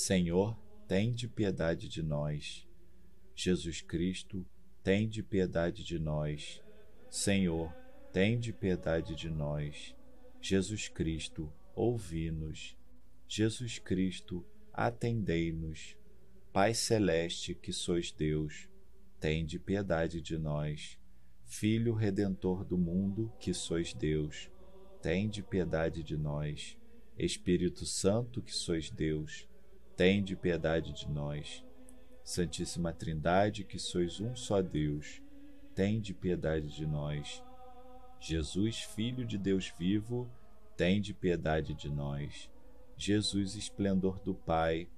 Senhor, tende piedade de nós. Jesus Cristo, tende piedade de nós. Senhor, tende piedade de nós. Jesus Cristo, ouvi-nos. Jesus Cristo, atendei-nos. Pai celeste que sois Deus, tende piedade de nós. Filho redentor do mundo que sois Deus, tende piedade de nós. Espírito Santo que sois Deus, tende piedade de nós. Santíssima Trindade que sois um só Deus, tende piedade de nós. Jesus, Filho de Deus vivo, tende piedade de nós. Jesus, esplendor do Pai,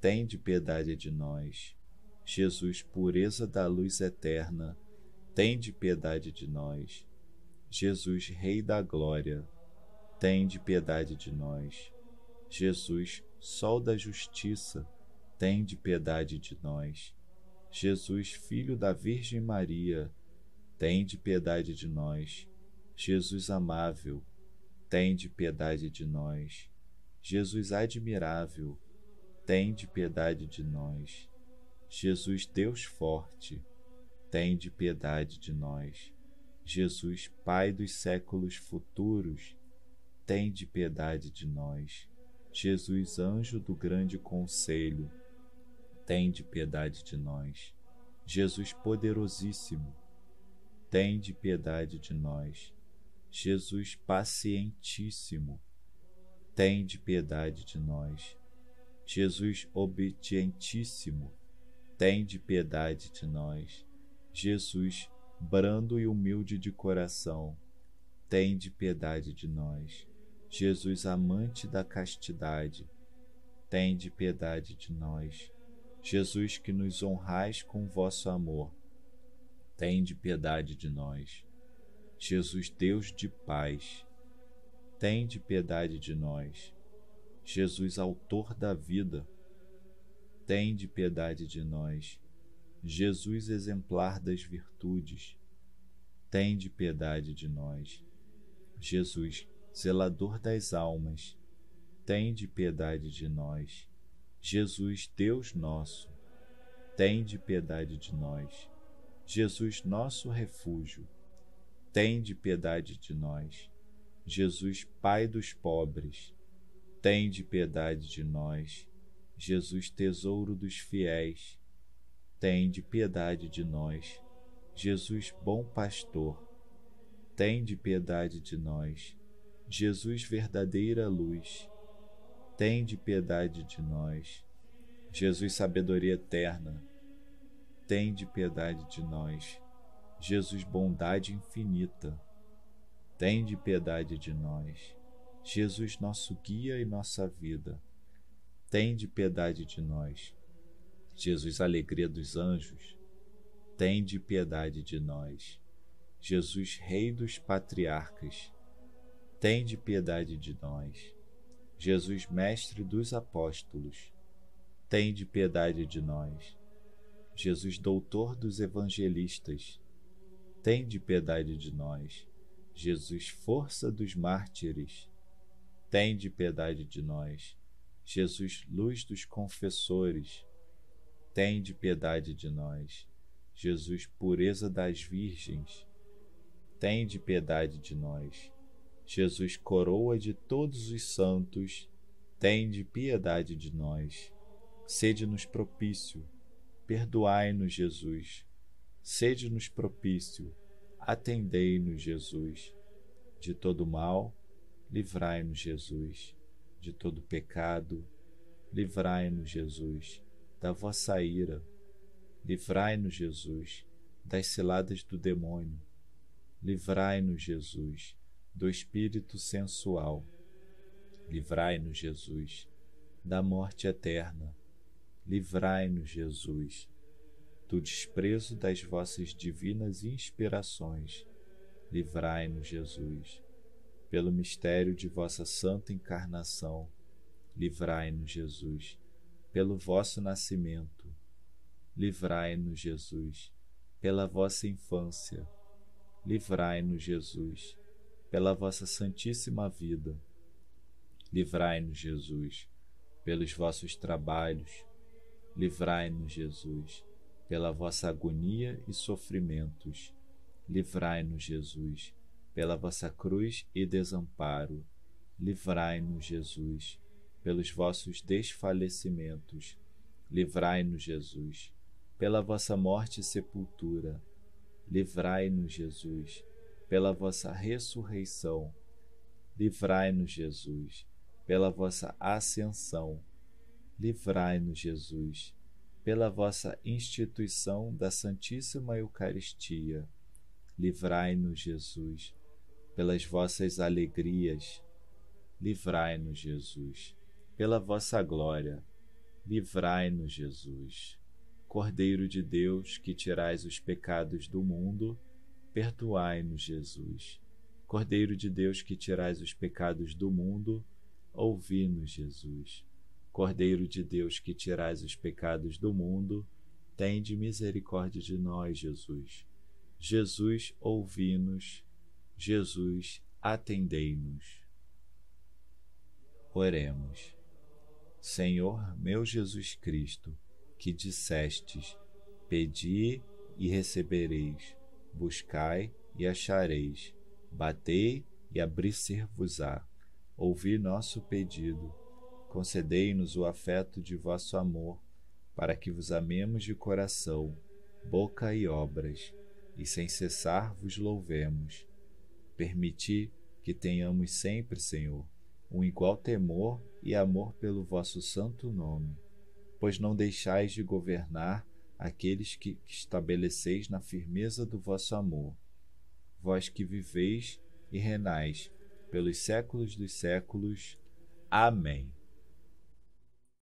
tende piedade de nós. Jesus, pureza da luz eterna, tende piedade de nós. Jesus, Rei da glória, tende piedade de nós. Jesus, Sol da justiça, tende piedade de nós. Jesus, Filho da Virgem Maria, tende piedade de nós. Jesus amável, tende piedade de nós. Jesus admirável, tende piedade de nós. Jesus, Deus forte, tende piedade de nós. Jesus, Pai dos séculos futuros, tende piedade de nós. Jesus, anjo do grande conselho, tende piedade de nós. Jesus poderosíssimo, tende piedade de nós. Jesus pacientíssimo, tende piedade de nós. Jesus obedientíssimo, tende piedade de nós. Jesus, brando e humilde de coração, tende piedade de nós. Jesus, amante da castidade, tende piedade de nós. Jesus, que nos honrais com vosso amor, tende piedade de nós. Jesus, Deus de paz, tende piedade de nós. Jesus, Autor da vida, tende piedade de nós. Jesus, exemplar das virtudes, tende piedade de nós. Jesus, zelador das almas, tende piedade de nós. Jesus, Deus nosso, tende piedade de nós. Jesus, nosso refúgio, tende piedade de nós. Jesus, Pai dos pobres, tende piedade de nós. Jesus, tesouro dos fiéis, tende piedade de nós. Jesus, bom pastor, tende piedade de nós. Jesus, verdadeira luz, tende piedade de nós. Jesus, sabedoria eterna, tende piedade de nós. Jesus, bondade infinita, tende piedade de nós. Jesus, nosso guia e nossa vida, tende piedade de nós. Jesus, alegria dos anjos, tende piedade de nós. Jesus, Rei dos patriarcas, tende piedade de nós. Jesus, Mestre dos apóstolos, tende piedade de nós. Jesus, Doutor dos evangelistas, tende piedade de nós. Jesus, Força dos mártires, tende piedade de nós. Jesus, luz dos confessores, tende piedade de nós. Jesus, pureza das virgens, tende piedade de nós. Jesus, coroa de todos os santos, tende piedade de nós. Sede-nos propício, perdoai-nos, Jesus. Sede-nos propício, atendei-nos, Jesus. De todo mal, livrai-nos, Jesus, de todo pecado, livrai-nos, Jesus, da vossa ira, livrai-nos, Jesus, das ciladas do demônio, livrai-nos, Jesus, do espírito sensual, livrai-nos, Jesus, da morte eterna, livrai-nos, Jesus, do desprezo das vossas divinas inspirações, livrai-nos, Jesus pelo mistério de vossa santa encarnação, livrai-nos, Jesus, pelo vosso nascimento, livrai-nos, Jesus, pela vossa infância, livrai-nos, Jesus, pela vossa santíssima vida, livrai-nos, Jesus, pelos vossos trabalhos. Livrai-nos, Jesus, pela vossa agonia e sofrimentos. Livrai-nos, Jesus, pela vossa cruz e desamparo. Livrai-nos, Jesus, pelos vossos desfalecimentos. Livrai-nos, Jesus, pela vossa morte e sepultura. Livrai-nos, Jesus, pela vossa ressurreição. Livrai-nos, Jesus, pela vossa ascensão. Livrai-nos, Jesus, pela vossa instituição da Santíssima Eucaristia. Livrai-nos, Jesus, pelas vossas alegrias. Livrai-nos, Jesus, pela vossa glória. Livrai-nos, Jesus. Cordeiro de Deus, que tirais os pecados do mundo, perdoai-nos, Jesus. Cordeiro de Deus, que tirais os pecados do mundo, ouvi-nos, Jesus. Cordeiro de Deus, que tirais os pecados do mundo, tende misericórdia de nós, Jesus. Jesus, ouvi-nos. Jesus, atendei-nos. Oremos. Senhor meu Jesus Cristo, que dissestes: Pedi e recebereis, buscai e achareis, batei e abrir-se-vos-á. Ouvi nosso pedido, concedei-nos o afeto de vosso amor, para que vos amemos de coração, boca e obras, e sem cessar vos louvemos. Permiti que tenhamos sempre, Senhor, um igual temor e amor pelo vosso santo nome pois não deixais de governar aqueles que estabeleceis na firmeza do vosso amor. Vós que viveis e renais pelos séculos dos séculos. Amém.